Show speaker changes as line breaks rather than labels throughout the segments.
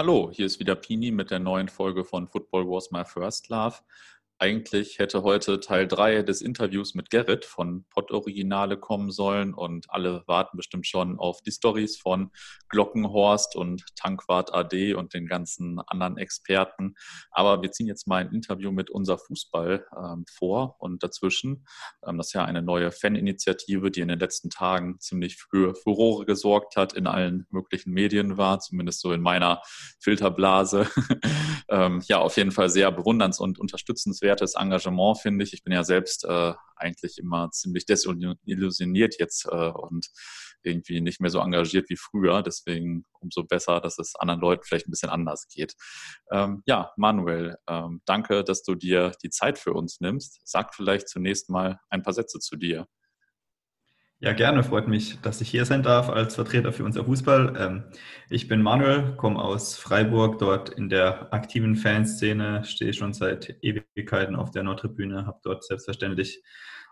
Hallo, hier ist wieder Pini mit der neuen Folge von Football Was My First Love. Eigentlich hätte heute Teil 3 des Interviews mit Gerrit von Pod Originale kommen sollen und alle warten bestimmt schon auf die Stories von Glockenhorst und Tankwart AD und den ganzen anderen Experten. Aber wir ziehen jetzt mal ein Interview mit unser Fußball ähm, vor und dazwischen. Ähm, das ist ja eine neue Faninitiative, die in den letzten Tagen ziemlich für Furore gesorgt hat, in allen möglichen Medien war, zumindest so in meiner Filterblase. ähm, ja, auf jeden Fall sehr bewunderns- und unterstützenswert bemerkenswertes Engagement, finde ich. Ich bin ja selbst äh, eigentlich immer ziemlich desillusioniert jetzt äh, und irgendwie nicht mehr so engagiert wie früher. Deswegen umso besser, dass es anderen Leuten vielleicht ein bisschen anders geht. Ähm, ja, Manuel, ähm, danke, dass du dir die Zeit für uns nimmst. Sag vielleicht zunächst mal ein paar Sätze zu dir.
Ja, gerne. Freut mich, dass ich hier sein darf als Vertreter für unser Fußball. Ähm, ich bin Manuel, komme aus Freiburg, dort in der aktiven Fanszene, stehe schon seit Ewigkeiten auf der Nordtribüne, habe dort selbstverständlich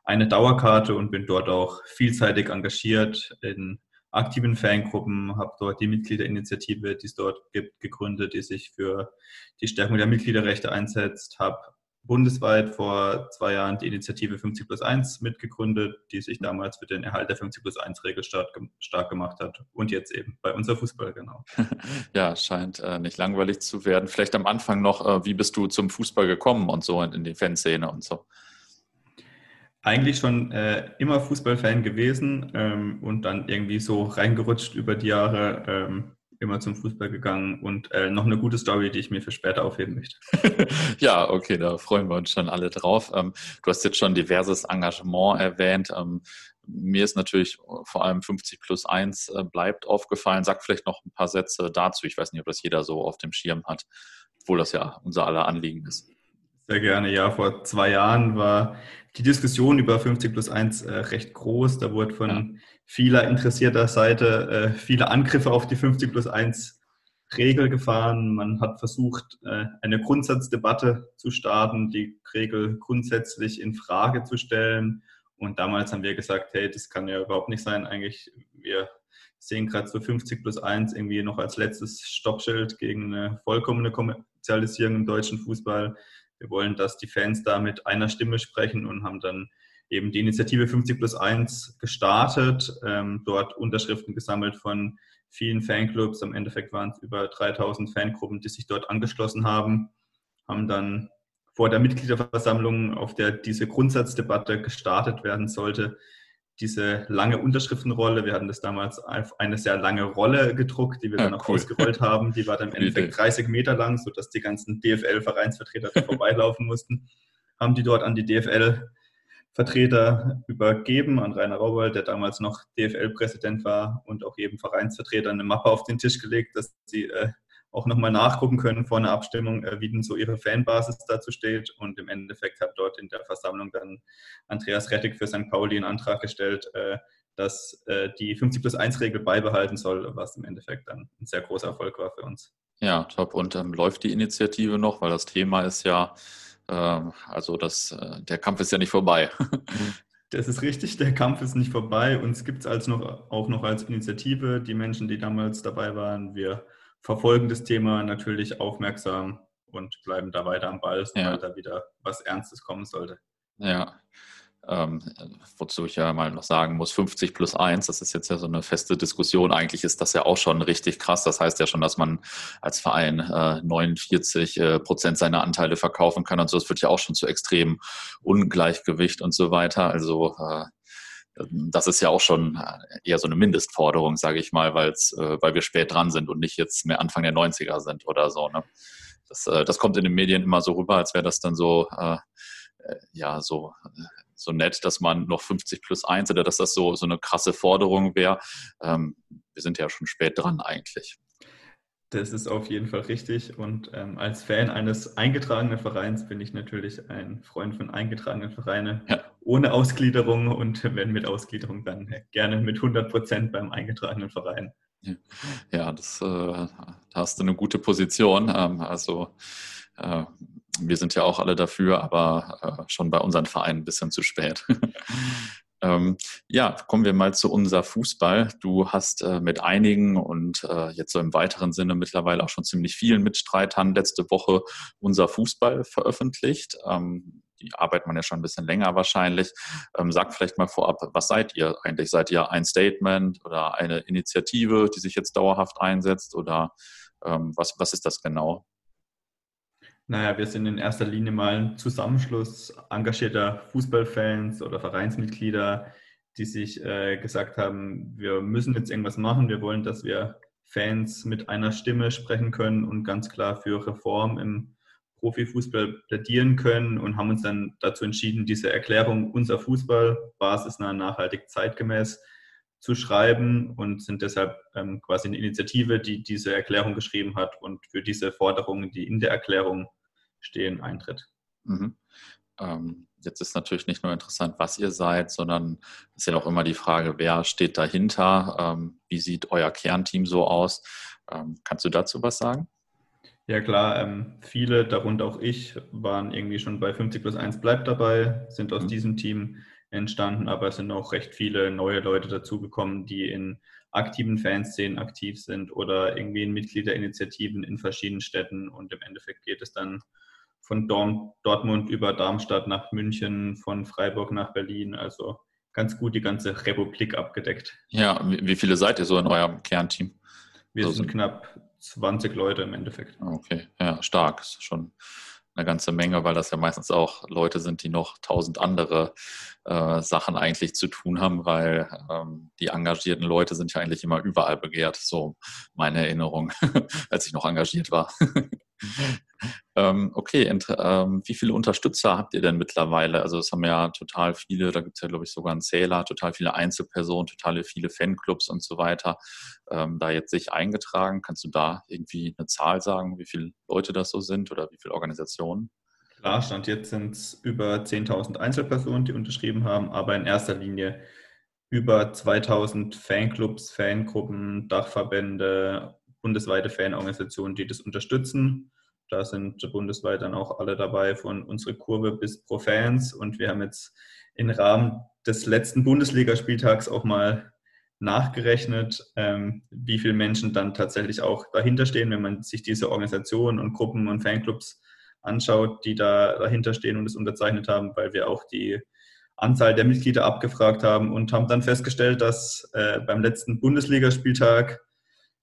eine Dauerkarte und bin dort auch vielseitig engagiert in aktiven Fangruppen, habe dort die Mitgliederinitiative, die es dort gibt, gegründet, die sich für die Stärkung der Mitgliederrechte einsetzt, habe bundesweit vor zwei Jahren die Initiative 50 plus 1 mitgegründet, die sich damals für den Erhalt der 50 plus 1 Regel stark, gemacht hat. Und jetzt eben bei unser Fußball, genau.
Ja, scheint äh, nicht langweilig zu werden. Vielleicht am Anfang noch, äh, wie bist du zum Fußball gekommen und so in, in die Fanszene und so?
Eigentlich schon äh, immer Fußballfan gewesen ähm, und dann irgendwie so reingerutscht über die Jahre. Ähm, immer zum Fußball gegangen und äh, noch eine gute Story, die ich mir für später aufheben möchte.
ja, okay, da freuen wir uns schon alle drauf. Ähm, du hast jetzt schon diverses Engagement erwähnt. Ähm, mir ist natürlich vor allem 50 plus 1 äh, bleibt aufgefallen. Sag vielleicht noch ein paar Sätze dazu. Ich weiß nicht, ob das jeder so auf dem Schirm hat, obwohl das ja unser aller Anliegen ist.
Sehr gerne. Ja, vor zwei Jahren war die Diskussion über 50 plus 1 äh, recht groß. Da wurde von ja. Vieler interessierter Seite äh, viele Angriffe auf die 50 plus 1 Regel gefahren. Man hat versucht, äh, eine Grundsatzdebatte zu starten, die Regel grundsätzlich in Frage zu stellen. Und damals haben wir gesagt, hey, das kann ja überhaupt nicht sein. Eigentlich, wir sehen gerade so 50 plus 1 irgendwie noch als letztes Stoppschild gegen eine vollkommene Kommerzialisierung im deutschen Fußball. Wir wollen, dass die Fans da mit einer Stimme sprechen und haben dann eben die Initiative 50 plus 1 gestartet, ähm, dort Unterschriften gesammelt von vielen Fanclubs. Am Endeffekt waren es über 3000 Fangruppen, die sich dort angeschlossen haben, haben dann vor der Mitgliederversammlung, auf der diese Grundsatzdebatte gestartet werden sollte, diese lange Unterschriftenrolle. Wir hatten das damals auf eine sehr lange Rolle gedruckt, die wir dann auch cool. ausgerollt haben. Die war dann im Endeffekt 30 Meter lang, sodass die ganzen DFL-Vereinsvertreter vorbeilaufen mussten. Haben die dort an die DFL-Vertreter übergeben, an Rainer Rauwald, der damals noch DFL-Präsident war und auch jedem Vereinsvertreter eine Mappe auf den Tisch gelegt, dass sie äh, auch nochmal nachgucken können vor einer Abstimmung, äh, wie denn so ihre Fanbasis dazu steht. Und im Endeffekt hat dort in der Versammlung dann Andreas Rettig für St. Pauli einen Antrag gestellt, äh, dass äh, die 50 plus 1 Regel beibehalten soll, was im Endeffekt dann ein sehr großer Erfolg war für uns.
Ja, top. Und ähm, läuft die Initiative noch? Weil das Thema ist ja, also das, äh, der Kampf ist ja nicht vorbei.
Das ist richtig, der Kampf ist nicht vorbei. Uns gibt es als noch, auch noch als Initiative. Die Menschen, die damals dabei waren, wir verfolgen das Thema natürlich aufmerksam und bleiben da weiter am Ball, sobald ja. da wieder was Ernstes kommen sollte.
Ja. Ähm, wozu ich ja mal noch sagen muss, 50 plus 1, das ist jetzt ja so eine feste Diskussion. Eigentlich ist das ja auch schon richtig krass. Das heißt ja schon, dass man als Verein äh, 49 äh, Prozent seiner Anteile verkaufen kann und so. Das wird ja auch schon zu extrem Ungleichgewicht und so weiter. Also äh, das ist ja auch schon äh, eher so eine Mindestforderung, sage ich mal, weil's, äh, weil wir spät dran sind und nicht jetzt mehr Anfang der 90er sind oder so. Ne? Das, äh, das kommt in den Medien immer so rüber, als wäre das dann so, äh, äh ja, so, äh, so nett, dass man noch 50 plus 1 oder dass das so, so eine krasse Forderung wäre. Ähm, wir sind ja schon spät dran eigentlich.
Das ist auf jeden Fall richtig. Und ähm, als Fan eines eingetragenen Vereins bin ich natürlich ein Freund von eingetragenen Vereinen ja. ohne Ausgliederung und wenn mit Ausgliederung, dann gerne mit 100 Prozent beim eingetragenen Verein.
Ja, das, äh, da hast du eine gute Position. Ähm, also äh, wir sind ja auch alle dafür, aber äh, schon bei unseren Vereinen ein bisschen zu spät. Ähm, ja, kommen wir mal zu unser Fußball. Du hast äh, mit einigen und äh, jetzt so im weiteren Sinne mittlerweile auch schon ziemlich vielen Mitstreitern letzte Woche unser Fußball veröffentlicht. Ähm, die arbeitet man ja schon ein bisschen länger wahrscheinlich. Ähm, sagt vielleicht mal vorab, was seid ihr eigentlich? Seid ihr ein Statement oder eine Initiative, die sich jetzt dauerhaft einsetzt oder ähm, was, was ist das genau?
Naja, wir sind in erster Linie mal ein Zusammenschluss engagierter Fußballfans oder Vereinsmitglieder, die sich äh, gesagt haben, wir müssen jetzt irgendwas machen. Wir wollen, dass wir Fans mit einer Stimme sprechen können und ganz klar für Reform im Profifußball plädieren können und haben uns dann dazu entschieden, diese Erklärung unser Fußball, basisnah, nachhaltig, zeitgemäß zu schreiben und sind deshalb ähm, quasi eine Initiative, die diese Erklärung geschrieben hat und für diese Forderungen, die in der Erklärung stehen, eintritt. Mhm.
Ähm, jetzt ist natürlich nicht nur interessant, was ihr seid, sondern es ist ja auch immer die Frage, wer steht dahinter? Ähm, wie sieht euer Kernteam so aus? Ähm, kannst du dazu was sagen?
Ja klar, ähm, viele, darunter auch ich, waren irgendwie schon bei 50 plus 1 bleibt dabei, sind aus mhm. diesem Team entstanden, aber es sind auch recht viele neue Leute dazugekommen, die in aktiven Fanszenen aktiv sind oder irgendwie in Mitgliederinitiativen in verschiedenen Städten und im Endeffekt geht es dann von Dortmund über Darmstadt nach München, von Freiburg nach Berlin. Also ganz gut die ganze Republik abgedeckt.
Ja, wie viele seid ihr so in eurem Kernteam?
Wir so sind knapp 20 Leute im Endeffekt.
Okay, ja, stark. Das ist schon eine ganze Menge, weil das ja meistens auch Leute sind, die noch tausend andere äh, Sachen eigentlich zu tun haben, weil ähm, die engagierten Leute sind ja eigentlich immer überall begehrt, so meine Erinnerung, als ich noch engagiert war. ähm, okay, ähm, wie viele Unterstützer habt ihr denn mittlerweile? Also es haben ja total viele, da gibt es ja glaube ich sogar einen Zähler, total viele Einzelpersonen, total viele Fanclubs und so weiter, ähm, da jetzt sich eingetragen. Kannst du da irgendwie eine Zahl sagen, wie viele Leute das so sind oder wie viele Organisationen?
Klar, Stand jetzt sind es über 10.000 Einzelpersonen, die unterschrieben haben, aber in erster Linie über 2000 Fanclubs, Fangruppen, Dachverbände, bundesweite Fanorganisationen, die das unterstützen. Da sind bundesweit dann auch alle dabei, von unserer Kurve bis Pro Fans. Und wir haben jetzt im Rahmen des letzten Bundesligaspieltags auch mal nachgerechnet, ähm, wie viele Menschen dann tatsächlich auch dahinter stehen, wenn man sich diese Organisationen und Gruppen und Fanclubs anschaut, die da dahinter stehen und es unterzeichnet haben, weil wir auch die Anzahl der Mitglieder abgefragt haben und haben dann festgestellt, dass äh, beim letzten Bundesligaspieltag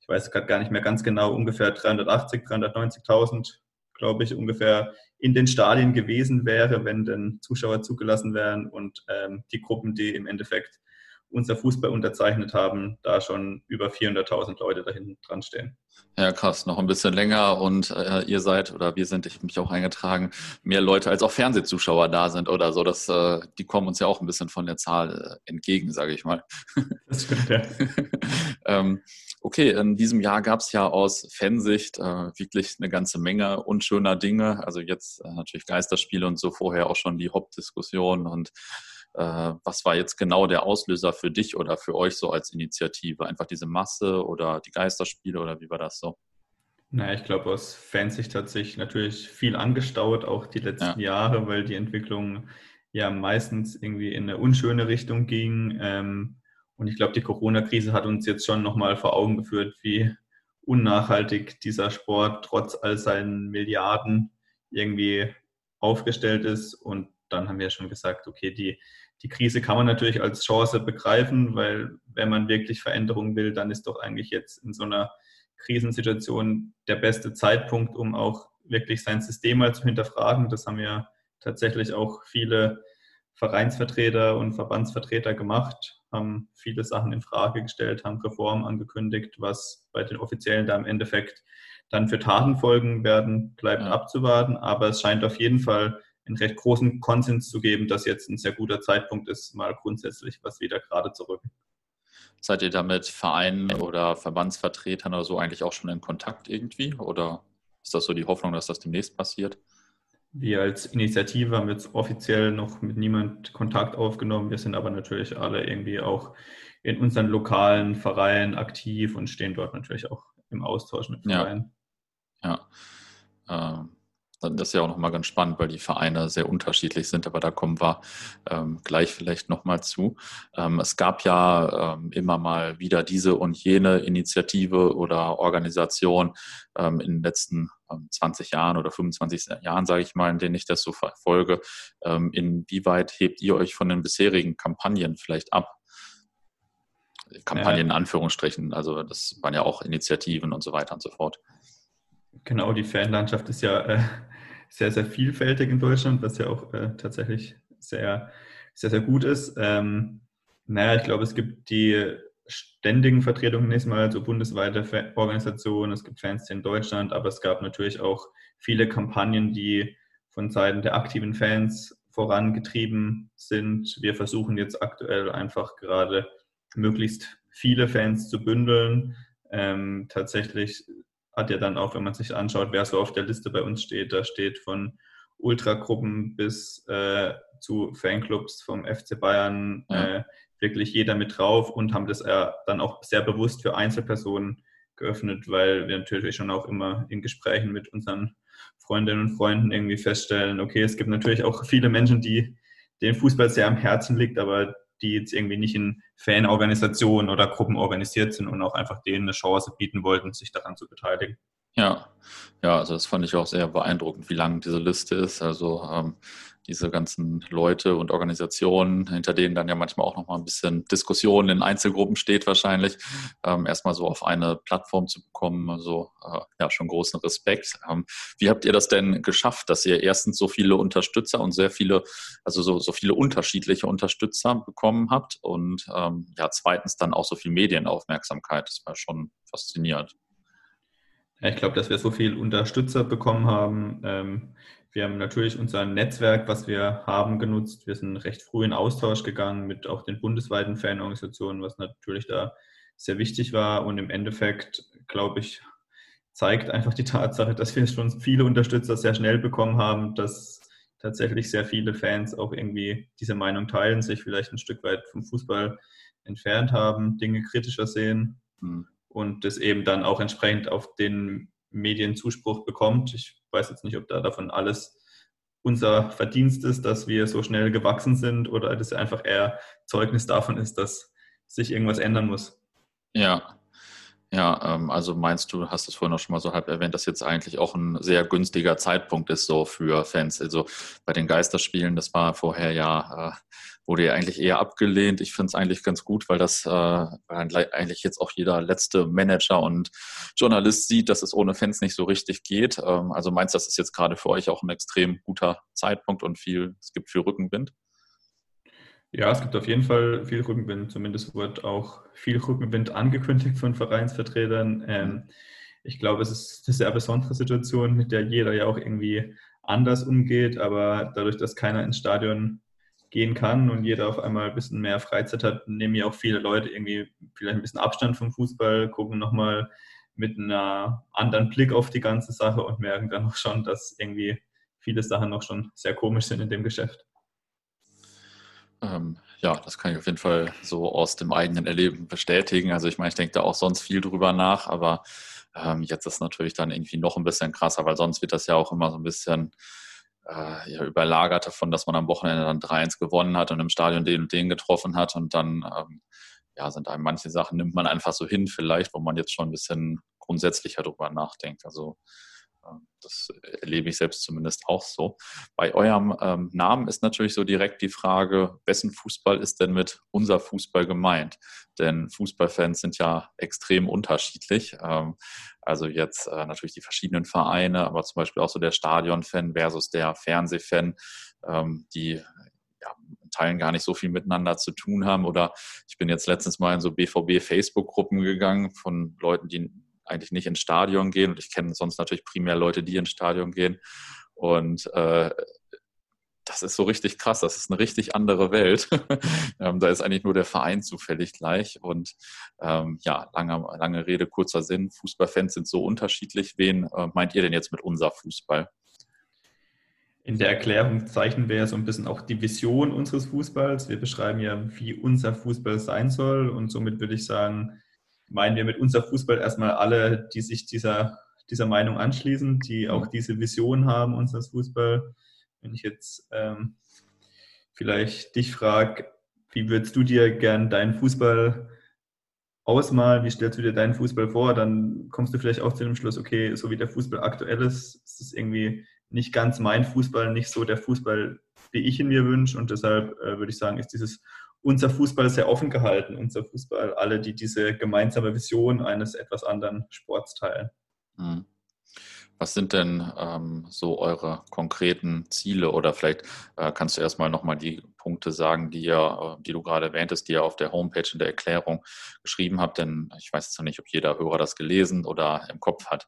ich weiß gerade gar nicht mehr ganz genau, ungefähr 380, 390.000, glaube ich, ungefähr in den Stadien gewesen wäre, wenn denn Zuschauer zugelassen wären und ähm, die Gruppen, die im Endeffekt unser Fußball unterzeichnet haben, da schon über 400.000 Leute dahin dran stehen.
Ja, krass, noch ein bisschen länger und äh, ihr seid oder wir sind, ich habe mich auch eingetragen, mehr Leute als auch Fernsehzuschauer da sind oder so. Das, äh, die kommen uns ja auch ein bisschen von der Zahl äh, entgegen, sage ich mal. Das stimmt, ja. ähm, okay, in diesem Jahr gab es ja aus Fansicht äh, wirklich eine ganze Menge unschöner Dinge. Also jetzt äh, natürlich Geisterspiele und so vorher auch schon die Hauptdiskussion und äh, was war jetzt genau der Auslöser für dich oder für euch so als Initiative? Einfach diese Masse oder die Geisterspiele oder wie war das so?
Na, ich glaube, aus Fansicht hat sich natürlich viel angestaut, auch die letzten ja. Jahre, weil die Entwicklung ja meistens irgendwie in eine unschöne Richtung ging. Ähm, und ich glaube, die Corona-Krise hat uns jetzt schon nochmal vor Augen geführt, wie unnachhaltig dieser Sport trotz all seinen Milliarden irgendwie aufgestellt ist. Und dann haben wir schon gesagt, okay, die die Krise kann man natürlich als Chance begreifen, weil wenn man wirklich Veränderungen will, dann ist doch eigentlich jetzt in so einer Krisensituation der beste Zeitpunkt, um auch wirklich sein System mal zu hinterfragen. Das haben ja tatsächlich auch viele Vereinsvertreter und Verbandsvertreter gemacht, haben viele Sachen in Frage gestellt, haben Reformen angekündigt, was bei den Offiziellen da im Endeffekt dann für Taten folgen werden, bleibt ja. abzuwarten. Aber es scheint auf jeden Fall einen recht großen Konsens zu geben, dass jetzt ein sehr guter Zeitpunkt ist, mal grundsätzlich was wieder gerade zu rücken.
Seid ihr da mit Vereinen oder Verbandsvertretern oder so eigentlich auch schon in Kontakt irgendwie? Oder ist das so die Hoffnung, dass das demnächst passiert?
Wir als Initiative haben jetzt offiziell noch mit niemand Kontakt aufgenommen. Wir sind aber natürlich alle irgendwie auch in unseren lokalen Vereinen aktiv und stehen dort natürlich auch im Austausch mit Vereinen.
Ja. ja. Ähm das ist ja auch nochmal ganz spannend, weil die Vereine sehr unterschiedlich sind, aber da kommen wir ähm, gleich vielleicht nochmal zu. Ähm, es gab ja ähm, immer mal wieder diese und jene Initiative oder Organisation ähm, in den letzten 20 ähm, Jahren oder 25 Jahren, sage ich mal, in denen ich das so verfolge. Ähm, inwieweit hebt ihr euch von den bisherigen Kampagnen vielleicht ab? Kampagnen in Anführungsstrichen, also das waren ja auch Initiativen und so weiter und so fort.
Genau, die Fanlandschaft ist ja äh, sehr, sehr vielfältig in Deutschland, was ja auch äh, tatsächlich sehr, sehr, sehr gut ist. Ähm, naja, ich glaube, es gibt die ständigen Vertretungen nächstes Mal, also bundesweite Organisationen, es gibt Fans in Deutschland, aber es gab natürlich auch viele Kampagnen, die von Seiten der aktiven Fans vorangetrieben sind. Wir versuchen jetzt aktuell einfach gerade möglichst viele Fans zu bündeln. Ähm, tatsächlich hat ja dann auch, wenn man sich anschaut, wer so auf der Liste bei uns steht, da steht von Ultragruppen bis äh, zu Fanclubs vom FC Bayern ja. äh, wirklich jeder mit drauf und haben das äh, dann auch sehr bewusst für Einzelpersonen geöffnet, weil wir natürlich schon auch immer in Gesprächen mit unseren Freundinnen und Freunden irgendwie feststellen, okay, es gibt natürlich auch viele Menschen, die den Fußball sehr am Herzen liegt, aber die jetzt irgendwie nicht in Fanorganisationen oder Gruppen organisiert sind und auch einfach denen eine Chance bieten wollten, sich daran zu beteiligen.
Ja, ja, also das fand ich auch sehr beeindruckend, wie lang diese Liste ist. Also ähm, diese ganzen Leute und Organisationen, hinter denen dann ja manchmal auch noch mal ein bisschen Diskussion in Einzelgruppen steht wahrscheinlich, ähm, erstmal so auf eine Plattform zu bekommen. Also äh, ja, schon großen Respekt. Ähm, wie habt ihr das denn geschafft, dass ihr erstens so viele Unterstützer und sehr viele, also so, so viele unterschiedliche Unterstützer bekommen habt und ähm, ja, zweitens dann auch so viel Medienaufmerksamkeit. Das war schon faszinierend.
Ja, ich glaube, dass wir so viel Unterstützer bekommen haben. Ähm, wir haben natürlich unser Netzwerk, was wir haben, genutzt. Wir sind recht früh in Austausch gegangen mit auch den bundesweiten Fanorganisationen, was natürlich da sehr wichtig war. Und im Endeffekt, glaube ich, zeigt einfach die Tatsache, dass wir schon viele Unterstützer sehr schnell bekommen haben, dass tatsächlich sehr viele Fans auch irgendwie diese Meinung teilen, sich vielleicht ein Stück weit vom Fußball entfernt haben, Dinge kritischer sehen mhm. Und das eben dann auch entsprechend auf den Medienzuspruch bekommt. Ich weiß jetzt nicht, ob da davon alles unser Verdienst ist, dass wir so schnell gewachsen sind oder dass einfach eher Zeugnis davon ist, dass sich irgendwas ändern muss.
Ja, ja, ähm, also meinst du, hast es vorhin auch schon mal so halb erwähnt, dass jetzt eigentlich auch ein sehr günstiger Zeitpunkt ist so für Fans. Also bei den Geisterspielen, das war vorher ja, äh, wurde ja eigentlich eher abgelehnt. Ich finde es eigentlich ganz gut, weil das äh, eigentlich jetzt auch jeder letzte Manager und Journalist sieht, dass es ohne Fans nicht so richtig geht. Ähm, also meinst du, das ist jetzt gerade für euch auch ein extrem guter Zeitpunkt und viel, es gibt viel Rückenwind?
Ja, es gibt auf jeden Fall viel Rückenwind. Zumindest wird auch viel Rückenwind angekündigt von Vereinsvertretern. Ähm, ich glaube, es ist eine sehr besondere Situation, mit der jeder ja auch irgendwie anders umgeht. Aber dadurch, dass keiner ins Stadion gehen kann und jeder auf einmal ein bisschen mehr Freizeit hat, nehmen ja auch viele Leute irgendwie vielleicht ein bisschen Abstand vom Fußball, gucken nochmal mit einem anderen Blick auf die ganze Sache und merken dann auch schon, dass irgendwie viele Sachen noch schon sehr komisch sind in dem Geschäft.
Ähm, ja, das kann ich auf jeden Fall so aus dem eigenen Erleben bestätigen. Also ich meine, ich denke da auch sonst viel drüber nach, aber ähm, jetzt ist natürlich dann irgendwie noch ein bisschen krasser, weil sonst wird das ja auch immer so ein bisschen äh, ja, überlagert davon, dass man am Wochenende dann 3-1 gewonnen hat und im Stadion den und den getroffen hat und dann ähm, ja, sind einem manche Sachen nimmt man einfach so hin vielleicht, wo man jetzt schon ein bisschen grundsätzlicher drüber nachdenkt. Also das erlebe ich selbst zumindest auch so. Bei eurem ähm, Namen ist natürlich so direkt die Frage, wessen Fußball ist denn mit unser Fußball gemeint? Denn Fußballfans sind ja extrem unterschiedlich. Ähm, also jetzt äh, natürlich die verschiedenen Vereine, aber zum Beispiel auch so der Stadionfan versus der Fernsehfan, ähm, die ja, Teilen gar nicht so viel miteinander zu tun haben. Oder ich bin jetzt letztens mal in so BVB-Facebook-Gruppen gegangen von Leuten, die eigentlich nicht ins Stadion gehen und ich kenne sonst natürlich primär Leute, die ins Stadion gehen. Und äh, das ist so richtig krass, das ist eine richtig andere Welt. ähm, da ist eigentlich nur der Verein zufällig gleich. Und ähm, ja, lange, lange Rede, kurzer Sinn. Fußballfans sind so unterschiedlich. Wen äh, meint ihr denn jetzt mit unser Fußball?
In der Erklärung zeichnen wir ja so ein bisschen auch die Vision unseres Fußballs. Wir beschreiben ja, wie unser Fußball sein soll. Und somit würde ich sagen, meinen wir mit unser Fußball erstmal alle, die sich dieser, dieser Meinung anschließen, die auch diese Vision haben unseres Fußball. Wenn ich jetzt ähm, vielleicht dich frage, wie würdest du dir gern deinen Fußball ausmalen, wie stellst du dir deinen Fußball vor, dann kommst du vielleicht auch zu dem Schluss, okay, so wie der Fußball aktuell ist, ist es irgendwie nicht ganz mein Fußball, nicht so der Fußball, wie ich ihn mir wünsche. Und deshalb äh, würde ich sagen, ist dieses unser Fußball sehr offen gehalten, unser Fußball, alle, die diese gemeinsame Vision eines etwas anderen Sports teilen. Mhm.
Was sind denn ähm, so eure konkreten Ziele oder vielleicht äh, kannst du erstmal nochmal die Punkte sagen, die ihr, äh, die du gerade erwähntest, die ihr auf der Homepage in der Erklärung geschrieben habt, denn ich weiß jetzt noch nicht, ob jeder Hörer das gelesen oder im Kopf hat.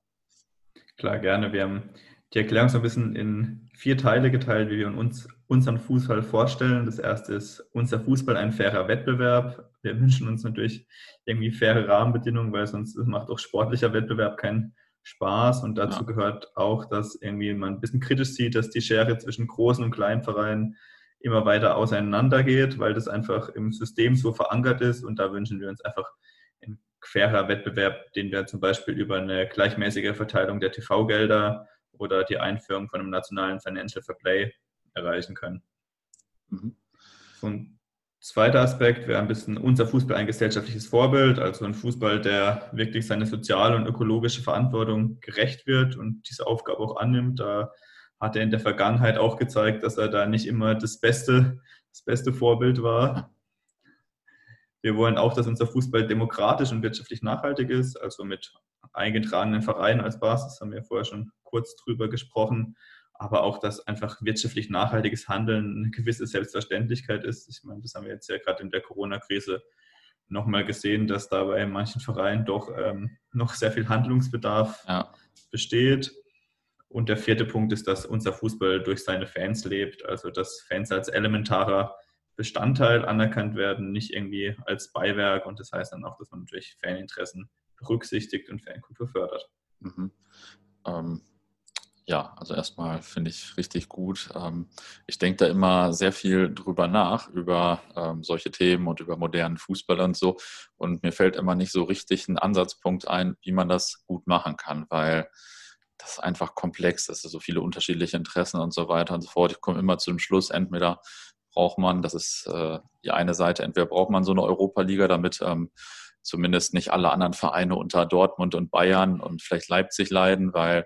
Klar, gerne. Wir haben die Erklärung so ein bisschen in vier Teile geteilt, wie wir uns unseren Fußball vorstellen. Das erste ist unser Fußball ein fairer Wettbewerb. Wir wünschen uns natürlich irgendwie faire Rahmenbedingungen, weil sonst macht auch sportlicher Wettbewerb keinen Spaß. Und dazu ja. gehört auch, dass irgendwie man ein bisschen kritisch sieht, dass die Schere zwischen großen und kleinen Vereinen immer weiter auseinandergeht, weil das einfach im System so verankert ist. Und da wünschen wir uns einfach ein fairer Wettbewerb, den wir zum Beispiel über eine gleichmäßige Verteilung der TV-Gelder oder die Einführung von einem nationalen Financial Fair Play erreichen können. Mhm. So ein zweiter Aspekt wäre ein bisschen unser Fußball ein gesellschaftliches Vorbild, also ein Fußball, der wirklich seine soziale und ökologische Verantwortung gerecht wird und diese Aufgabe auch annimmt. Da hat er in der Vergangenheit auch gezeigt, dass er da nicht immer das beste, das beste Vorbild war. Wir wollen auch, dass unser Fußball demokratisch und wirtschaftlich nachhaltig ist, also mit eingetragenen Vereinen als Basis, haben wir vorher schon kurz drüber gesprochen, aber auch, dass einfach wirtschaftlich nachhaltiges Handeln eine gewisse Selbstverständlichkeit ist. Ich meine, das haben wir jetzt ja gerade in der Corona-Krise nochmal gesehen, dass da bei manchen Vereinen doch ähm, noch sehr viel Handlungsbedarf ja. besteht. Und der vierte Punkt ist, dass unser Fußball durch seine Fans lebt, also dass Fans als elementarer Bestandteil anerkannt werden, nicht irgendwie als Beiwerk. Und das heißt dann auch, dass man natürlich Faninteressen berücksichtigt und Fankultur fördert. Mhm.
Ähm, ja, also erstmal finde ich richtig gut. Ähm, ich denke da immer sehr viel drüber nach, über ähm, solche Themen und über modernen Fußball und so. Und mir fällt immer nicht so richtig ein Ansatzpunkt ein, wie man das gut machen kann, weil das einfach komplex ist, so viele unterschiedliche Interessen und so weiter und so fort. Ich komme immer zu dem Schluss, entweder braucht man, das ist äh, die eine Seite, entweder braucht man so eine Europa-Liga, damit ähm, zumindest nicht alle anderen Vereine unter Dortmund und Bayern und vielleicht Leipzig leiden, weil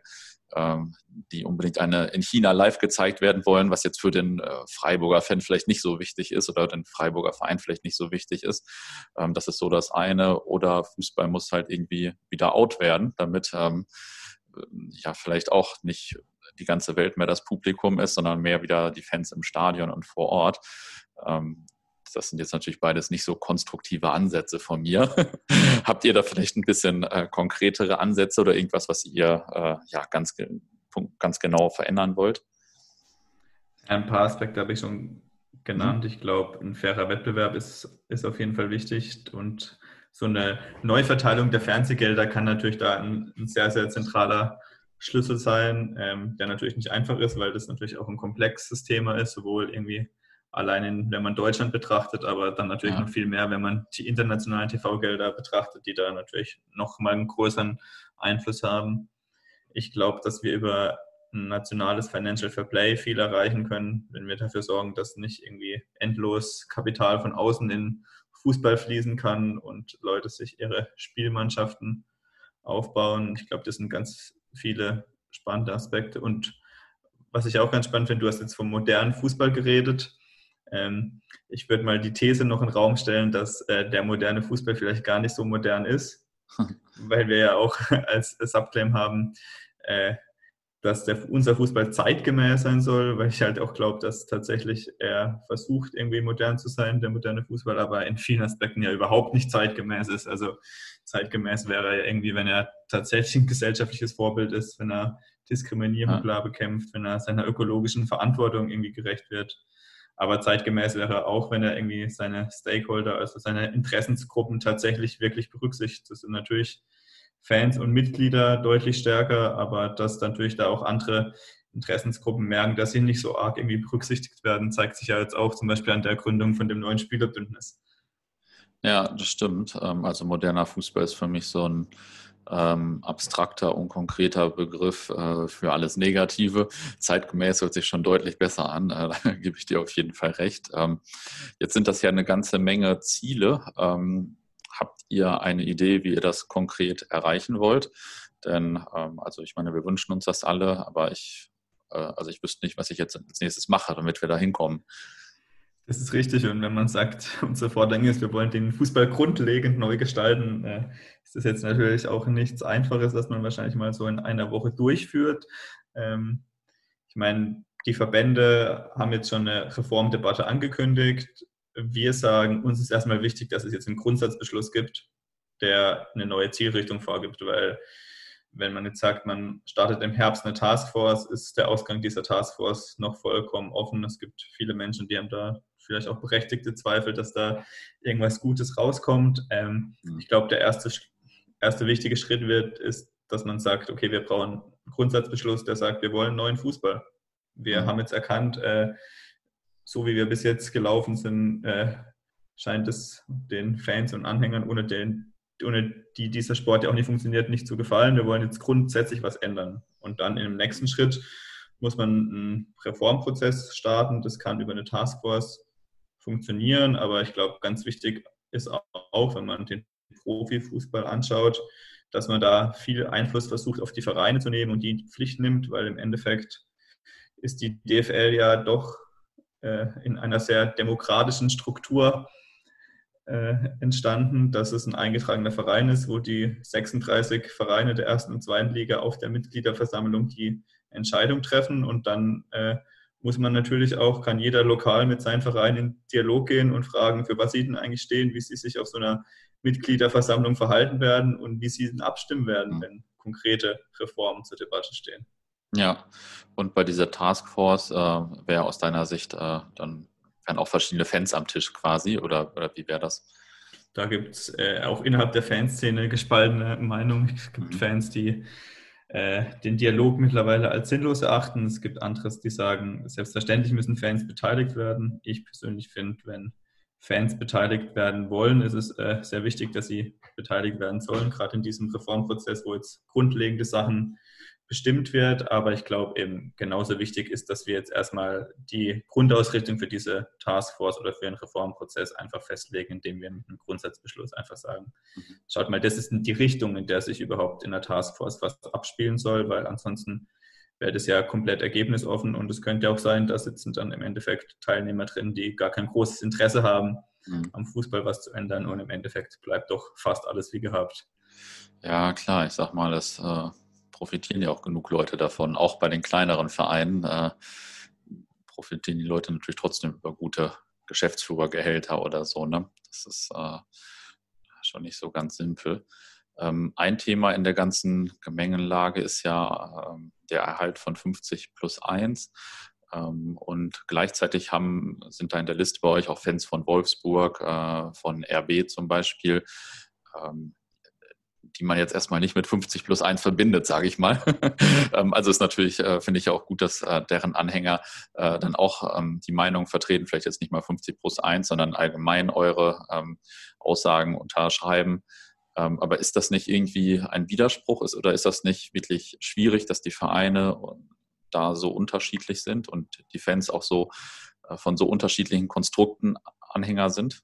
die unbedingt eine in China live gezeigt werden wollen, was jetzt für den äh, Freiburger Fan vielleicht nicht so wichtig ist oder den Freiburger Verein vielleicht nicht so wichtig ist. Ähm, das ist so das eine. Oder Fußball muss halt irgendwie wieder out werden, damit ähm, ja vielleicht auch nicht die ganze Welt mehr das Publikum ist, sondern mehr wieder die Fans im Stadion und vor Ort. Das sind jetzt natürlich beides nicht so konstruktive Ansätze von mir. Habt ihr da vielleicht ein bisschen äh, konkretere Ansätze oder irgendwas, was ihr äh, ja ganz, ganz genau verändern wollt?
Ein paar Aspekte habe ich schon genannt. Mhm. Ich glaube, ein fairer Wettbewerb ist, ist auf jeden Fall wichtig und so eine Neuverteilung der Fernsehgelder kann natürlich da ein, ein sehr, sehr zentraler Schlüssel sein, ähm, der natürlich nicht einfach ist, weil das natürlich auch ein komplexes Thema ist, sowohl irgendwie allein wenn man Deutschland betrachtet, aber dann natürlich ja. noch viel mehr, wenn man die internationalen TV-Gelder betrachtet, die da natürlich noch mal einen größeren Einfluss haben. Ich glaube, dass wir über ein nationales Financial Fair Play viel erreichen können, wenn wir dafür sorgen, dass nicht irgendwie endlos Kapital von außen in Fußball fließen kann und Leute sich ihre Spielmannschaften aufbauen. Ich glaube, das sind ganz viele spannende Aspekte. Und was ich auch ganz spannend finde, du hast jetzt vom modernen Fußball geredet. Ähm, ich würde mal die These noch in den Raum stellen, dass äh, der moderne Fußball vielleicht gar nicht so modern ist, weil wir ja auch als Subclaim haben, äh, dass der, unser Fußball zeitgemäß sein soll, weil ich halt auch glaube, dass tatsächlich er versucht, irgendwie modern zu sein, der moderne Fußball, aber in vielen Aspekten ja überhaupt nicht zeitgemäß ist. Also zeitgemäß wäre er irgendwie, wenn er tatsächlich ein gesellschaftliches Vorbild ist, wenn er Diskriminierung ja. klar bekämpft, wenn er seiner ökologischen Verantwortung irgendwie gerecht wird. Aber zeitgemäß wäre auch, wenn er irgendwie seine Stakeholder, also seine Interessensgruppen tatsächlich wirklich berücksichtigt. Das sind natürlich Fans und Mitglieder deutlich stärker, aber dass natürlich da auch andere Interessensgruppen merken, dass sie nicht so arg irgendwie berücksichtigt werden, zeigt sich ja jetzt auch zum Beispiel an der Gründung von dem neuen Spielerbündnis.
Ja, das stimmt. Ähm, also moderner Fußball ist für mich so ein ähm, abstrakter, unkonkreter Begriff äh, für alles Negative. Zeitgemäß hört sich schon deutlich besser an, äh, da gebe ich dir auf jeden Fall recht. Ähm, jetzt sind das ja eine ganze Menge Ziele. Ähm, habt ihr eine Idee, wie ihr das konkret erreichen wollt? Denn, ähm, also ich meine, wir wünschen uns das alle, aber ich, äh, also ich wüsste nicht, was ich jetzt als nächstes mache, damit wir da hinkommen.
Das ist richtig. Und wenn man sagt, unser Vordenken ist, wir wollen den Fußball grundlegend neu gestalten, äh, ist das jetzt natürlich auch nichts Einfaches, was man wahrscheinlich mal so in einer Woche durchführt. Ähm, ich meine, die Verbände haben jetzt schon eine Reformdebatte angekündigt. Wir sagen, uns ist erstmal wichtig, dass es jetzt einen Grundsatzbeschluss gibt, der eine neue Zielrichtung vorgibt, weil wenn man jetzt sagt, man startet im Herbst eine Taskforce, ist der Ausgang dieser Taskforce noch vollkommen offen. Es gibt viele Menschen, die haben da vielleicht auch berechtigte Zweifel, dass da irgendwas Gutes rauskommt. Ähm, mhm. ich glaube, der erste, erste wichtige Schritt wird, ist, dass man sagt, okay, wir brauchen einen Grundsatzbeschluss, der sagt, wir wollen neuen Fußball. Wir mhm. haben jetzt erkannt, äh, so wie wir bis jetzt gelaufen sind, äh, scheint es den Fans und Anhängern, ohne, den, ohne die dieser Sport ja auch nicht funktioniert, nicht zu gefallen. Wir wollen jetzt grundsätzlich was ändern. Und dann im nächsten Schritt muss man einen Reformprozess starten. Das kann über eine Taskforce funktionieren. Aber ich glaube, ganz wichtig ist auch, wenn man den Profifußball anschaut, dass man da viel Einfluss versucht, auf die Vereine zu nehmen und die in die Pflicht nimmt, weil im Endeffekt ist die DFL ja doch äh, in einer sehr demokratischen Struktur äh, entstanden, dass es ein eingetragener Verein ist, wo die 36 Vereine der ersten und zweiten Liga auf der Mitgliederversammlung die Entscheidung treffen und dann äh, muss man natürlich auch, kann jeder lokal mit seinem Verein in Dialog gehen und fragen, für was sie denn eigentlich stehen, wie sie sich auf so einer Mitgliederversammlung verhalten werden und wie sie abstimmen werden, mhm. wenn konkrete Reformen zur Debatte stehen.
Ja, und bei dieser Taskforce äh, wäre aus deiner Sicht äh, dann wären auch verschiedene Fans am Tisch quasi oder, oder wie wäre das?
Da gibt es äh, auch innerhalb der Fanszene gespaltene Meinungen. Es gibt mhm. Fans, die äh, den Dialog mittlerweile als sinnlos erachten. Es gibt andere, die sagen, selbstverständlich müssen Fans beteiligt werden. Ich persönlich finde, wenn Fans beteiligt werden wollen, ist es äh, sehr wichtig, dass sie beteiligt werden sollen, gerade in diesem Reformprozess, wo jetzt grundlegende Sachen bestimmt wird. Aber ich glaube eben genauso wichtig ist, dass wir jetzt erstmal die Grundausrichtung für diese Taskforce oder für einen Reformprozess einfach festlegen, indem wir mit einem Grundsatzbeschluss einfach sagen, mhm. schaut mal, das ist die Richtung, in der sich überhaupt in der Taskforce was abspielen soll, weil ansonsten wäre das ja komplett ergebnisoffen und es könnte auch sein, da sitzen dann im Endeffekt Teilnehmer drin, die gar kein großes Interesse haben, mhm. am Fußball was zu ändern und im Endeffekt bleibt doch fast alles wie gehabt.
Ja, klar, ich sag mal, das äh, profitieren ja auch genug Leute davon. Auch bei den kleineren Vereinen äh, profitieren die Leute natürlich trotzdem über gute Geschäftsführergehälter oder so. Ne? Das ist äh, schon nicht so ganz simpel. Ähm, ein Thema in der ganzen Gemengenlage ist ja ähm, der Erhalt von 50 plus 1. Ähm, und gleichzeitig haben, sind da in der Liste bei euch auch Fans von Wolfsburg, äh, von RB zum Beispiel. Die man jetzt erstmal nicht mit 50 plus 1 verbindet, sage ich mal. Ähm, also ist natürlich, äh, finde ich ja auch gut, dass äh, deren Anhänger äh, dann auch ähm, die Meinung vertreten, vielleicht jetzt nicht mal 50 plus 1, sondern allgemein eure ähm, Aussagen unterschreiben. aber ist das nicht irgendwie ein Widerspruch oder ist das nicht wirklich schwierig, dass die Vereine da so unterschiedlich sind und die Fans auch so von so unterschiedlichen Konstrukten Anhänger sind?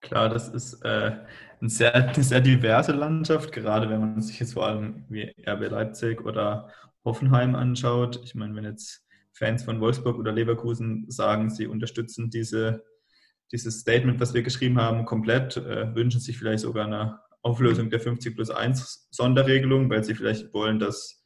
Klar, das ist äh, eine, sehr, sehr diverse Landschaft, gerade wenn man sich jetzt vor allem wie RB Leipzig oder Hoffenheim anschaut. Ich meine, wenn jetzt Fans von Wolfsburg oder Leverkusen sagen, sie unterstützen diese, dieses Statement, was wir geschrieben haben, komplett, äh, wünschen sich vielleicht sogar eine Auflösung der 50 plus 1 Sonderregelung, weil sie vielleicht wollen, dass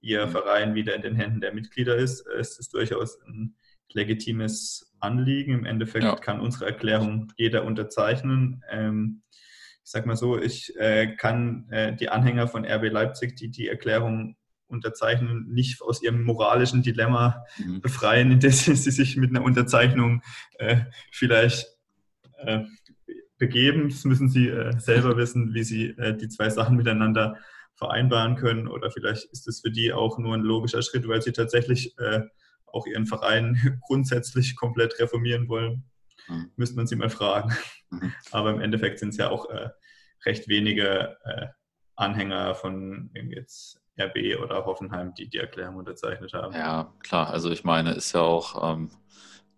ihr Verein wieder in den Händen der Mitglieder ist. Es ist durchaus ein legitimes Anliegen. Im Endeffekt ja. kann unsere Erklärung jeder unterzeichnen. Ähm, ich sage mal so, ich äh, kann äh, die Anhänger von RB Leipzig, die die Erklärung unterzeichnen, nicht aus ihrem moralischen Dilemma mhm. befreien, indem sie sich mit einer Unterzeichnung äh, vielleicht äh, begeben. Das müssen sie äh, selber wissen, wie sie äh, die zwei Sachen miteinander vereinbaren können. Oder vielleicht ist es für die auch nur ein logischer Schritt, weil sie tatsächlich auch ihren Verein grundsätzlich komplett reformieren wollen, mhm. müsste man sie mal fragen. Mhm. Aber im Endeffekt sind es ja auch äh, recht wenige äh, Anhänger von jetzt RB oder Hoffenheim, die die Erklärung unterzeichnet haben.
Ja, klar. Also ich meine, ist ja auch ähm,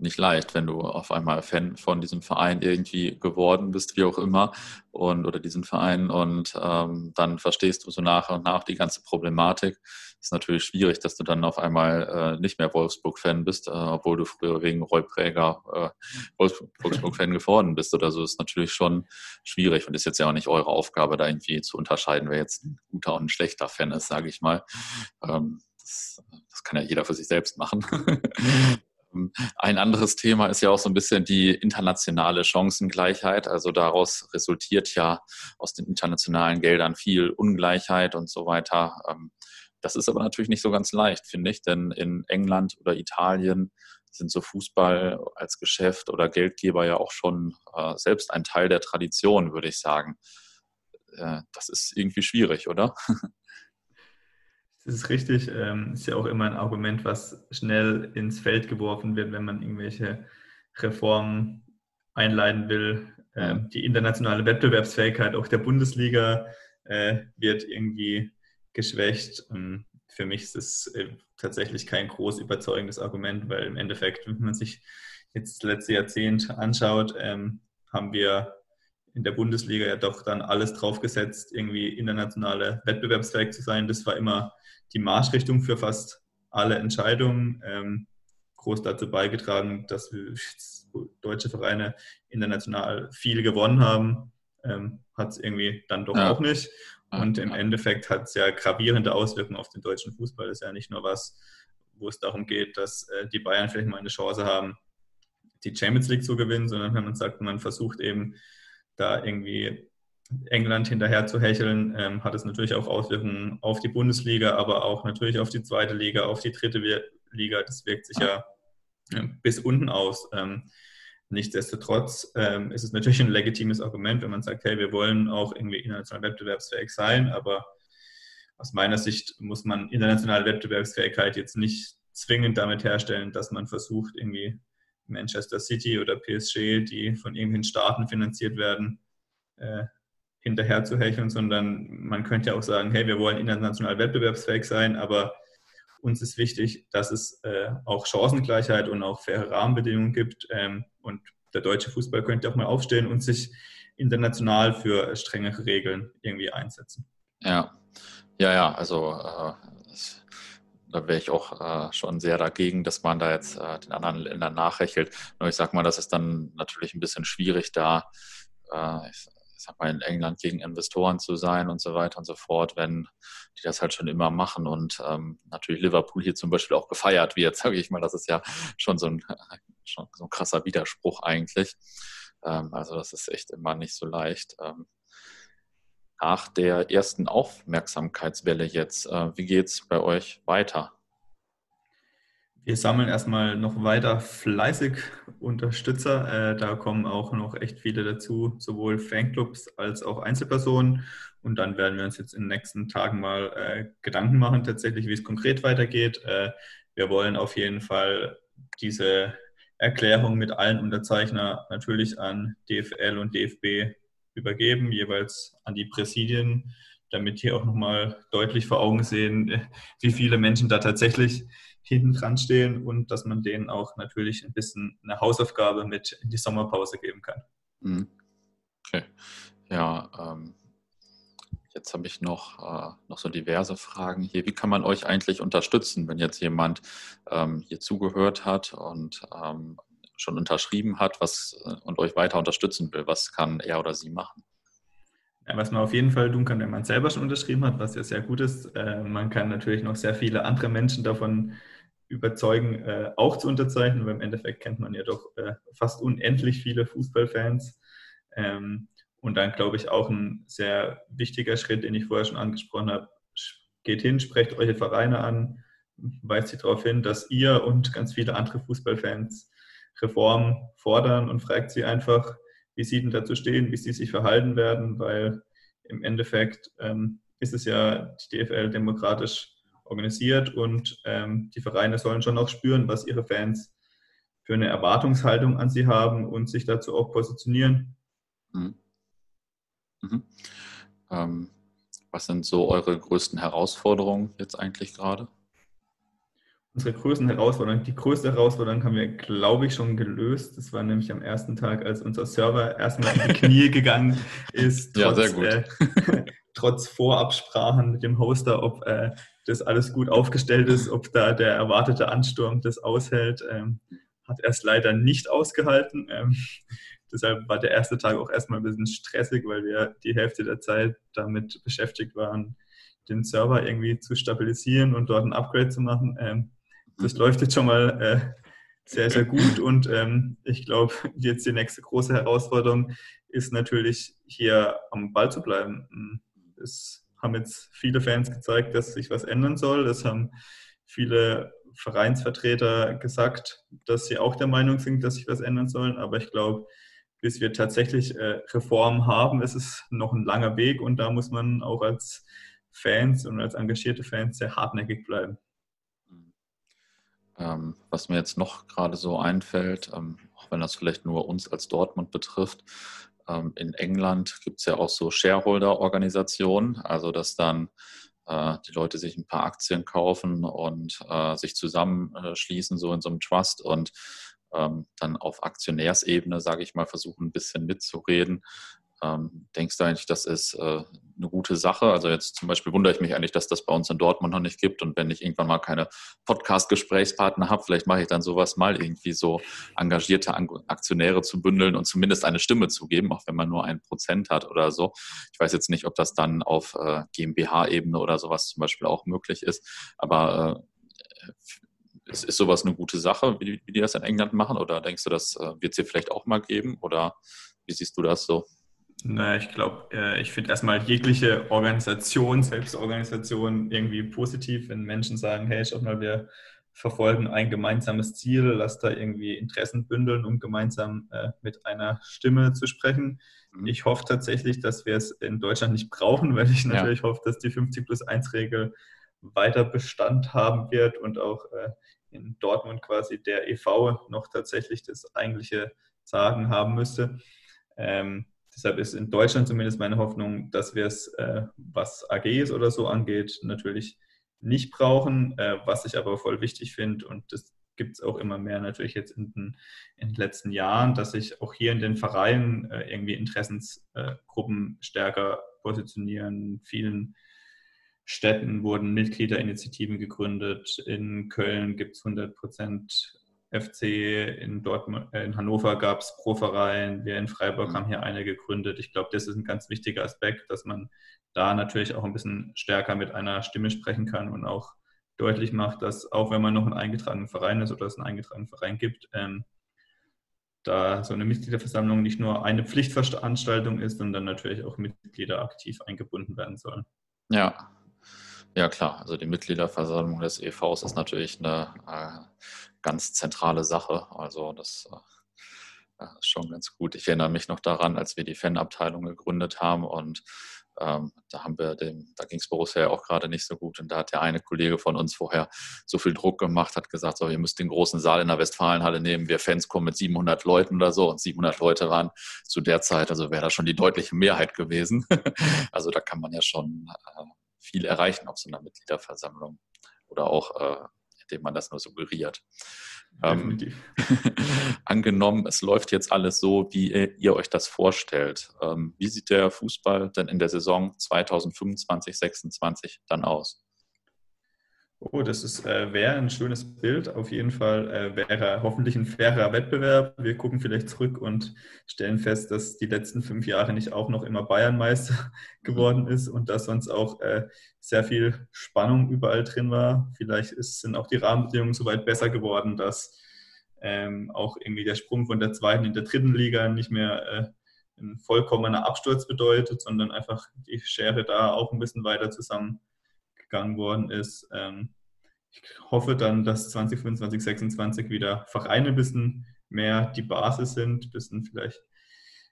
nicht leicht, wenn du auf einmal Fan von diesem Verein irgendwie geworden bist, wie auch immer, und oder diesen Verein und ähm, dann verstehst du so nach und nach die ganze Problematik. Ist natürlich schwierig, dass du dann auf einmal äh, nicht mehr Wolfsburg-Fan bist, äh, obwohl du früher wegen Roy Präger äh, Wolfsburg-Fan geworden bist oder so. Ist natürlich schon schwierig und ist jetzt ja auch nicht eure Aufgabe, da irgendwie zu unterscheiden, wer jetzt ein guter und ein schlechter Fan ist, sage ich mal. Ähm, das, das kann ja jeder für sich selbst machen. Ähm, ein anderes Thema ist ja auch so ein bisschen die internationale Chancengleichheit. Also daraus resultiert ja aus den internationalen Geldern viel Ungleichheit und so weiter. Ähm, das ist aber natürlich nicht so ganz leicht, finde ich, denn in England oder Italien sind so Fußball als Geschäft oder Geldgeber ja auch schon äh, selbst ein Teil der Tradition, würde ich sagen. Äh, das ist irgendwie schwierig, oder?
Das ist richtig. Ähm, ist ja auch immer ein Argument, was schnell ins Feld geworfen wird, wenn man irgendwelche Reformen einleiten will. Ähm, die internationale Wettbewerbsfähigkeit auch der Bundesliga äh, wird irgendwie geschwächt. Für mich ist es äh, tatsächlich kein groß überzeugendes Argument, weil im Endeffekt, wenn man sich jetzt das letzte Jahrzehnt anschaut, ähm, haben wir in der Bundesliga ja doch dann alles draufgesetzt, irgendwie internationale wettbewerbsfähig zu sein. Das war immer die Marschrichtung für fast alle Entscheidungen. Ähm, groß dazu beigetragen, dass deutsche Vereine international viel gewonnen haben. Ähm, hat es irgendwie dann doch ja. auch nicht. Und im Endeffekt hat es ja gravierende Auswirkungen auf den deutschen Fußball. Das ist ja nicht nur was, wo es darum geht, dass äh, die Bayern vielleicht mal eine Chance haben, die Champions League zu gewinnen, sondern wenn man sagt, man versucht eben da irgendwie England hinterher zu hecheln, ähm, hat es natürlich auch Auswirkungen auf die Bundesliga, aber auch natürlich auf die zweite Liga, auf die dritte Liga. Das wirkt sich ja äh, bis unten aus. Ähm, nichtsdestotrotz ähm, ist es natürlich ein legitimes Argument, wenn man sagt, hey, wir wollen auch irgendwie international wettbewerbsfähig sein, aber aus meiner Sicht muss man internationale Wettbewerbsfähigkeit jetzt nicht zwingend damit herstellen, dass man versucht, irgendwie Manchester City oder PSG, die von irgendwelchen Staaten finanziert werden, äh, hinterher zu hecheln, sondern man könnte ja auch sagen, hey, wir wollen international wettbewerbsfähig sein, aber uns ist wichtig, dass es äh, auch Chancengleichheit und auch faire Rahmenbedingungen gibt. Ähm, und der deutsche Fußball könnte auch mal aufstehen und sich international für strengere Regeln irgendwie einsetzen.
Ja, ja, ja, also äh, da wäre ich auch äh, schon sehr dagegen, dass man da jetzt äh, den anderen Ländern nachrechelt. Nur ich sag mal, das ist dann natürlich ein bisschen schwierig, da äh, ich, ich sag mal, in England gegen Investoren zu sein und so weiter und so fort, wenn die das halt schon immer machen und ähm, natürlich Liverpool hier zum Beispiel auch gefeiert wird, sage ich mal, das ist ja schon so ein, schon so ein krasser Widerspruch eigentlich. Ähm, also das ist echt immer nicht so leicht. Ähm, nach der ersten Aufmerksamkeitswelle jetzt, äh, wie geht es bei euch weiter?
Wir sammeln erstmal noch weiter fleißig Unterstützer. Äh, da kommen auch noch echt viele dazu, sowohl Fanclubs als auch Einzelpersonen. Und dann werden wir uns jetzt in den nächsten Tagen mal äh, Gedanken machen, tatsächlich, wie es konkret weitergeht. wir wollen auf jeden Fall diese Erklärung mit allen Unterzeichner natürlich an DFL und DFB übergeben, jeweils an die Präsidien, damit die auch nochmal deutlich vor Augen sehen, wie viele Menschen da tatsächlich hinten dran stehen und dass man denen auch natürlich ein bisschen eine Hausaufgabe mit in die Sommerpause geben kann. Mhm.
Okay. Ja, ähm, jetzt habe ich noch, äh, noch so diverse Fragen hier. Wie kann man euch eigentlich unterstützen, wenn jetzt jemand ähm, hier zugehört hat und ähm, schon unterschrieben hat was, äh, und euch weiter unterstützen will, was kann er oder sie machen?
Ja, was man auf jeden Fall tun kann, wenn man selber schon unterschrieben hat, was ja sehr gut ist, äh, man kann natürlich noch sehr viele andere Menschen davon überzeugen, äh, auch zu unterzeichnen, weil im Endeffekt kennt man ja doch äh, fast unendlich viele Fußballfans. Ähm, und dann glaube ich auch ein sehr wichtiger Schritt, den ich vorher schon angesprochen habe, geht hin, sprecht eure Vereine an, weist sie darauf hin, dass ihr und ganz viele andere Fußballfans Reform fordern und fragt sie einfach, wie sie denn dazu stehen, wie sie sich verhalten werden, weil im Endeffekt ähm, ist es ja die DFL demokratisch organisiert und ähm, die Vereine sollen schon auch spüren, was ihre Fans für eine Erwartungshaltung an sie haben und sich dazu auch positionieren. Mhm.
Mhm. Ähm, Was sind so eure größten Herausforderungen jetzt eigentlich gerade?
Unsere größten Herausforderungen, die größte Herausforderung haben wir, glaube ich, schon gelöst. Das war nämlich am ersten Tag, als unser Server erstmal in die Knie gegangen ist.
Trotz, ja, sehr gut.
Äh, trotz Vorabsprachen mit dem Hoster, ob äh, das alles gut aufgestellt ist, ob da der erwartete Ansturm das aushält. Ähm, hat erst leider nicht ausgehalten. Ähm, deshalb war der erste Tag auch erstmal ein bisschen stressig, weil wir die Hälfte der Zeit damit beschäftigt waren, den Server irgendwie zu stabilisieren und dort ein Upgrade zu machen. Ähm, das läuft jetzt schon mal äh, sehr, sehr gut und ähm, ich glaube, jetzt die nächste große Herausforderung ist natürlich hier am Ball zu bleiben. Es haben jetzt viele Fans gezeigt, dass sich was ändern soll. Es haben viele Vereinsvertreter gesagt, dass sie auch der Meinung sind, dass sich was ändern soll. Aber ich glaube, bis wir tatsächlich äh, Reformen haben, ist es noch ein langer Weg und da muss man auch als Fans und als engagierte Fans sehr hartnäckig bleiben.
Ähm, was mir jetzt noch gerade so einfällt, ähm, auch wenn das vielleicht nur uns als Dortmund betrifft, ähm, in England gibt es ja auch so Shareholder-Organisationen, also dass dann äh, die Leute sich ein paar Aktien kaufen und äh, sich zusammenschließen, so in so einem Trust und ähm, dann auf Aktionärsebene, sage ich mal, versuchen ein bisschen mitzureden. Ähm, denkst du eigentlich, das ist äh, eine gute Sache? Also jetzt zum Beispiel wundere ich mich eigentlich, dass das bei uns in Dortmund noch nicht gibt. Und wenn ich irgendwann mal keine Podcast-Gesprächspartner habe, vielleicht mache ich dann sowas mal, irgendwie so engagierte Aktionäre zu bündeln und zumindest eine Stimme zu geben, auch wenn man nur ein Prozent hat oder so. Ich weiß jetzt nicht, ob das dann auf äh, GmbH-Ebene oder sowas zum Beispiel auch möglich ist. Aber äh, ist, ist sowas eine gute Sache, wie, wie die das in England machen? Oder denkst du, das äh, wird es hier vielleicht auch mal geben? Oder wie siehst du das so?
Na, ich glaube, äh, ich finde erstmal jegliche Organisation, Selbstorganisation irgendwie positiv, wenn Menschen sagen, hey, schau mal, wir verfolgen ein gemeinsames Ziel, lass da irgendwie Interessen bündeln, um gemeinsam äh, mit einer Stimme zu sprechen. Mhm. Ich hoffe tatsächlich, dass wir es in Deutschland nicht brauchen, weil ich natürlich ja. hoffe, dass die 50 plus 1 Regel weiter Bestand haben wird und auch äh, in Dortmund quasi der EV noch tatsächlich das eigentliche Sagen haben müsste. Ähm, Deshalb ist in Deutschland zumindest meine Hoffnung, dass wir es, äh, was AGs oder so angeht, natürlich nicht brauchen, äh, was ich aber voll wichtig finde und das gibt es auch immer mehr natürlich jetzt in den, in den, letzten Jahren, dass sich auch hier in den Vereinen äh, irgendwie Interessensgruppen stärker positionieren. In vielen Städten wurden Mitgliederinitiativen gegründet. In Köln gibt es 100 Prozent FC, in, Dortmund, äh, in Hannover gab es Pro-Verein, wir in Freiburg mhm. haben hier eine gegründet. Ich glaube, das ist ein ganz wichtiger Aspekt, dass man da natürlich auch ein bisschen stärker mit einer Stimme sprechen kann und auch deutlich macht, dass auch wenn man noch ein eingetragener Verein ist oder es einen eingetragenen Verein gibt, ähm, da so eine Mitgliederversammlung nicht nur eine Pflichtveranstaltung ist, sondern natürlich auch Mitglieder aktiv eingebunden werden sollen.
Ja, ja klar. Also die Mitgliederversammlung des EVs ist natürlich eine äh, ganz zentrale Sache. Also das äh, ist schon ganz gut. Ich erinnere mich noch daran, als wir die Fanabteilung gegründet haben und ähm, da haben wir dem, da ging es Borussia ja auch gerade nicht so gut und da hat der eine Kollege von uns vorher so viel Druck gemacht, hat gesagt, so, ihr müsst den großen Saal in der Westfalenhalle nehmen, wir Fans kommen mit 700 Leuten oder so und 700 Leute waren zu der Zeit, also wäre da schon die deutliche Mehrheit gewesen. also da kann man ja schon äh, viel erreichen auf so einer Mitgliederversammlung oder auch äh, indem man das nur suggeriert. Ähm, angenommen, es läuft jetzt alles so, wie ihr, ihr euch das vorstellt. Ähm, wie sieht der Fußball denn in der Saison 2025, 2026 dann aus?
Oh, das äh, wäre ein schönes Bild. Auf jeden Fall äh, wäre hoffentlich ein fairer Wettbewerb. Wir gucken vielleicht zurück und stellen fest, dass die letzten fünf Jahre nicht auch noch immer Bayernmeister geworden ist und dass sonst auch äh, sehr viel Spannung überall drin war. Vielleicht ist, sind auch die Rahmenbedingungen so weit besser geworden, dass ähm, auch irgendwie der Sprung von der zweiten in der dritten Liga nicht mehr äh, ein vollkommener Absturz bedeutet, sondern einfach die Schere da auch ein bisschen weiter zusammen gegangen worden ist. Ähm, ich hoffe dann, dass 2025, 2026 wieder Vereine ein bisschen mehr die Basis sind, ein bisschen vielleicht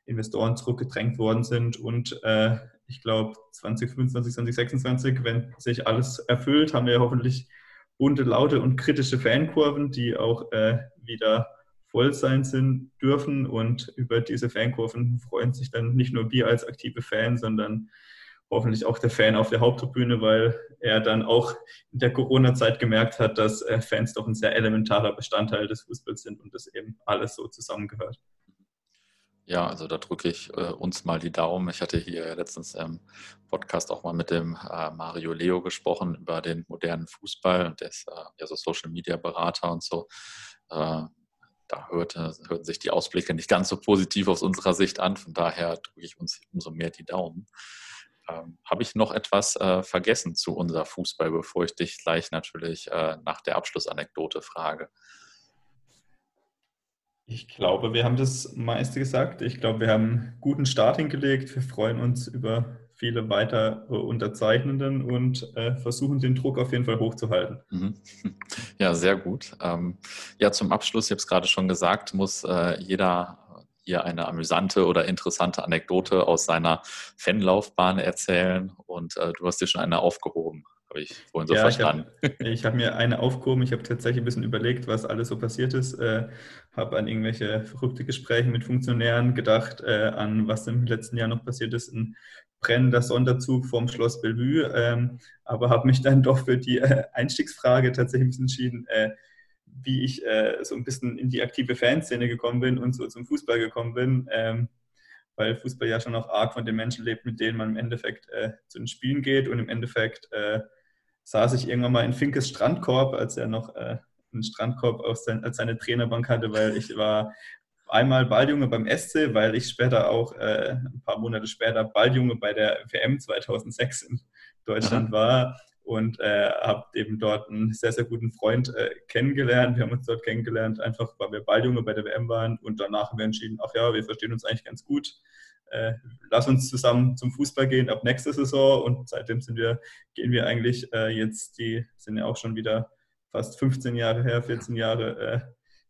Investoren zurückgedrängt worden sind und äh, ich glaube 2025, 2026, wenn sich alles erfüllt, haben wir hoffentlich bunte, laute und kritische Fankurven, die auch äh, wieder voll sein sind dürfen und über diese Fankurven freuen sich dann nicht nur wir als aktive Fans, sondern hoffentlich auch der Fan auf der Haupttribüne, weil er dann auch in der Corona-Zeit gemerkt hat, dass äh, Fans doch ein sehr elementarer Bestandteil des Fußballs sind und das eben alles so zusammengehört.
Ja, also da drücke ich äh, uns mal die Daumen. Ich hatte hier letztens im Podcast auch mal mit dem äh, Mario Leo gesprochen über den modernen Fußball. Der ist äh, ja so Social Media Berater und so. Äh, da hörte, hörten sich die Ausblicke nicht ganz so positiv aus unserer Sicht an. Von daher drücke ich uns umso mehr die Daumen. Ähm, Habe ich noch etwas äh, vergessen zu unser Fußball, bevor ich dich gleich natürlich äh, nach der Abschlussanekdote frage?
Ich glaube, wir haben das meiste gesagt. Ich glaube, wir haben einen guten Start hingelegt. Wir freuen uns über viele weitere Unterzeichnenden und äh, versuchen den Druck auf jeden Fall hochzuhalten. Mhm.
Ja, sehr gut. Ähm, ja, zum Abschluss, ich habe es gerade schon gesagt, muss äh, jeder hier eine amüsante oder interessante Anekdote aus seiner Fanlaufbahn erzählen und äh, du hast dir schon eine aufgehoben. Habe ich vorhin so ja, verstanden.
Ich habe hab mir eine aufgehoben. Ich habe tatsächlich ein bisschen überlegt, was alles so passiert ist. Äh, habe an irgendwelche verrückte Gespräche mit Funktionären gedacht, äh, an was im letzten Jahr noch passiert ist. Ein brennender Sonderzug vom Schloss Bellevue. Ähm, aber habe mich dann doch für die äh, Einstiegsfrage tatsächlich ein bisschen entschieden, äh, wie ich äh, so ein bisschen in die aktive Fanszene gekommen bin und so zum Fußball gekommen bin. Ähm, weil Fußball ja schon auch arg von den Menschen lebt, mit denen man im Endeffekt äh, zu den Spielen geht und im Endeffekt äh, saß ich irgendwann mal in Finkes Strandkorb, als er noch äh, einen Strandkorb sein, als seine Trainerbank hatte, weil ich war einmal Balljunge beim SC, weil ich später auch äh, ein paar Monate später Balljunge bei der WM 2006 in Deutschland Aha. war und äh, habe eben dort einen sehr, sehr guten Freund äh, kennengelernt. Wir haben uns dort kennengelernt, einfach weil wir Balljunge bei der WM waren und danach haben wir entschieden, ach ja, wir verstehen uns eigentlich ganz gut äh, lass uns zusammen zum Fußball gehen ab nächster Saison. Und seitdem sind wir, gehen wir eigentlich äh, jetzt, die sind ja auch schon wieder fast 15 Jahre her, 14 Jahre, äh,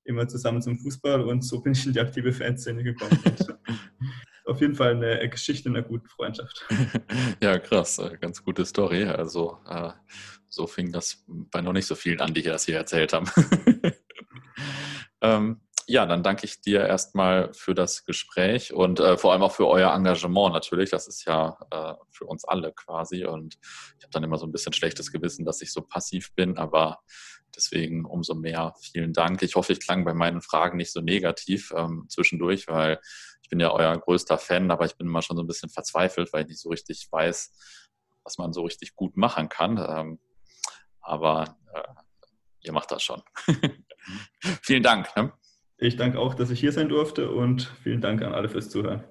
immer zusammen zum Fußball. Und so bin ich in die aktive Fanszene gekommen. auf jeden Fall eine Geschichte einer guten Freundschaft.
Ja, krass, äh, ganz gute Story. Also äh, so fing das bei noch nicht so vielen an, die das hier erzählt haben. ähm, ja, dann danke ich dir erstmal für das Gespräch und äh, vor allem auch für euer Engagement natürlich. Das ist ja äh, für uns alle quasi. Und ich habe dann immer so ein bisschen schlechtes Gewissen, dass ich so passiv bin, aber deswegen umso mehr vielen Dank. Ich hoffe, ich klang bei meinen Fragen nicht so negativ ähm, zwischendurch, weil ich bin ja euer größter Fan, aber ich bin immer schon so ein bisschen verzweifelt, weil ich nicht so richtig weiß, was man so richtig gut machen kann. Ähm, aber äh, ihr macht das schon. vielen Dank. Ne?
Ich danke auch, dass ich hier sein durfte und vielen Dank an alle fürs Zuhören.